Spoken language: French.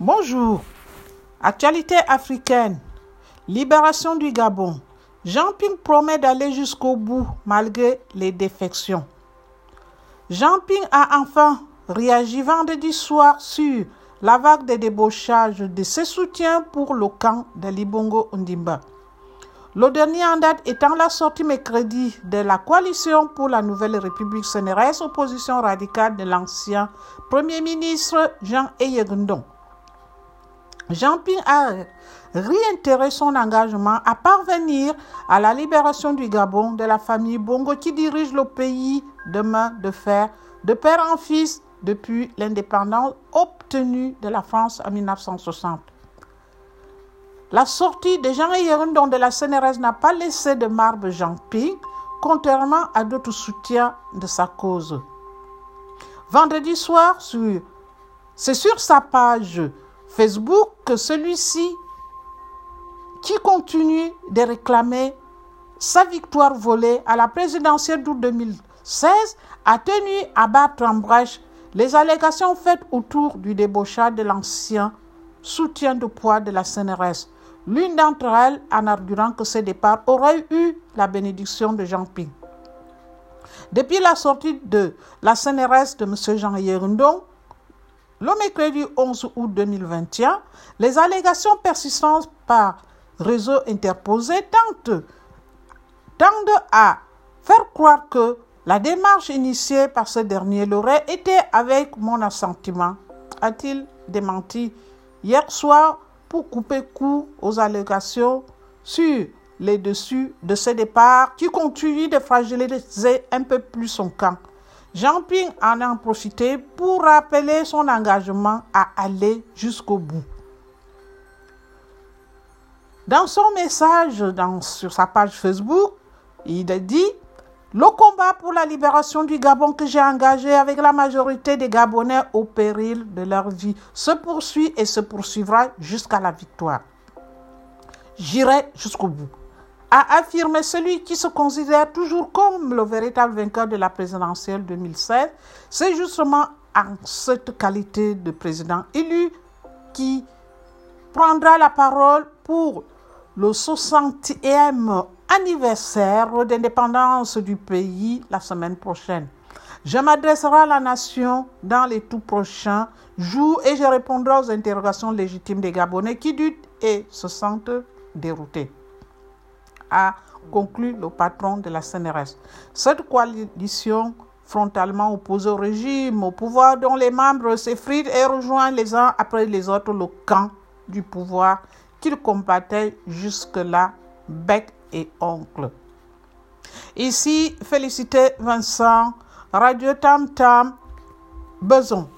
Bonjour. Actualité africaine. Libération du Gabon. Jean Ping promet d'aller jusqu'au bout malgré les défections. Jean Ping a enfin réagi vendredi soir sur la vague de débauchage de ses soutiens pour le camp de Libongo Ondimba. Le dernier en date étant la sortie mercredi de la coalition pour la nouvelle République CNRS, opposition radicale de l'ancien Premier ministre Jean Eyegundong. Jean Ping a réitéré son engagement à parvenir à la libération du Gabon de la famille Bongo qui dirige le pays de main de fer, de père en fils, depuis l'indépendance obtenue de la France en 1960. La sortie de Jean Yerundon de la CNRS n'a pas laissé de marbre Jean Ping, contrairement à d'autres soutiens de sa cause. Vendredi soir, c'est sur sa page Facebook que celui-ci, qui continue de réclamer sa victoire volée à la présidentielle d'août 2016, a tenu à battre en brèche les allégations faites autour du débauchage de l'ancien soutien de poids de la CNRS, l'une d'entre elles en arguant que ce départ aurait eu la bénédiction de Jean Ping. Depuis la sortie de la CNRS de M. Jean Yerundong, le mercredi 11 août 2021, les allégations persistantes par réseau interposé tentent, tendent à faire croire que la démarche initiée par ce dernier l'aurait été avec mon assentiment, a-t-il démenti hier soir pour couper court aux allégations sur les dessus de ce départ qui continue de fragiliser un peu plus son camp. Jean Ping en a profité pour rappeler son engagement à aller jusqu'au bout. Dans son message sur sa page Facebook, il a dit le combat pour la libération du Gabon que j'ai engagé avec la majorité des Gabonais au péril de leur vie se poursuit et se poursuivra jusqu'à la victoire. J'irai jusqu'au bout. A affirmé celui qui se considère toujours comme le véritable vainqueur de la présidentielle 2016. C'est justement en cette qualité de président élu qui prendra la parole pour le 60e anniversaire d'indépendance du pays la semaine prochaine. Je m'adresserai à la nation dans les tout prochains jours et je répondrai aux interrogations légitimes des Gabonais qui doutent et se sentent déroutés. A conclu le patron de la CNRS. Cette coalition frontalement opposée au régime, au pouvoir dont les membres s'effritent et rejoignent les uns après les autres le camp du pouvoir qu'ils combattaient jusque-là bec et oncle. Ici, félicité Vincent, Radio Tam Tam, Beson.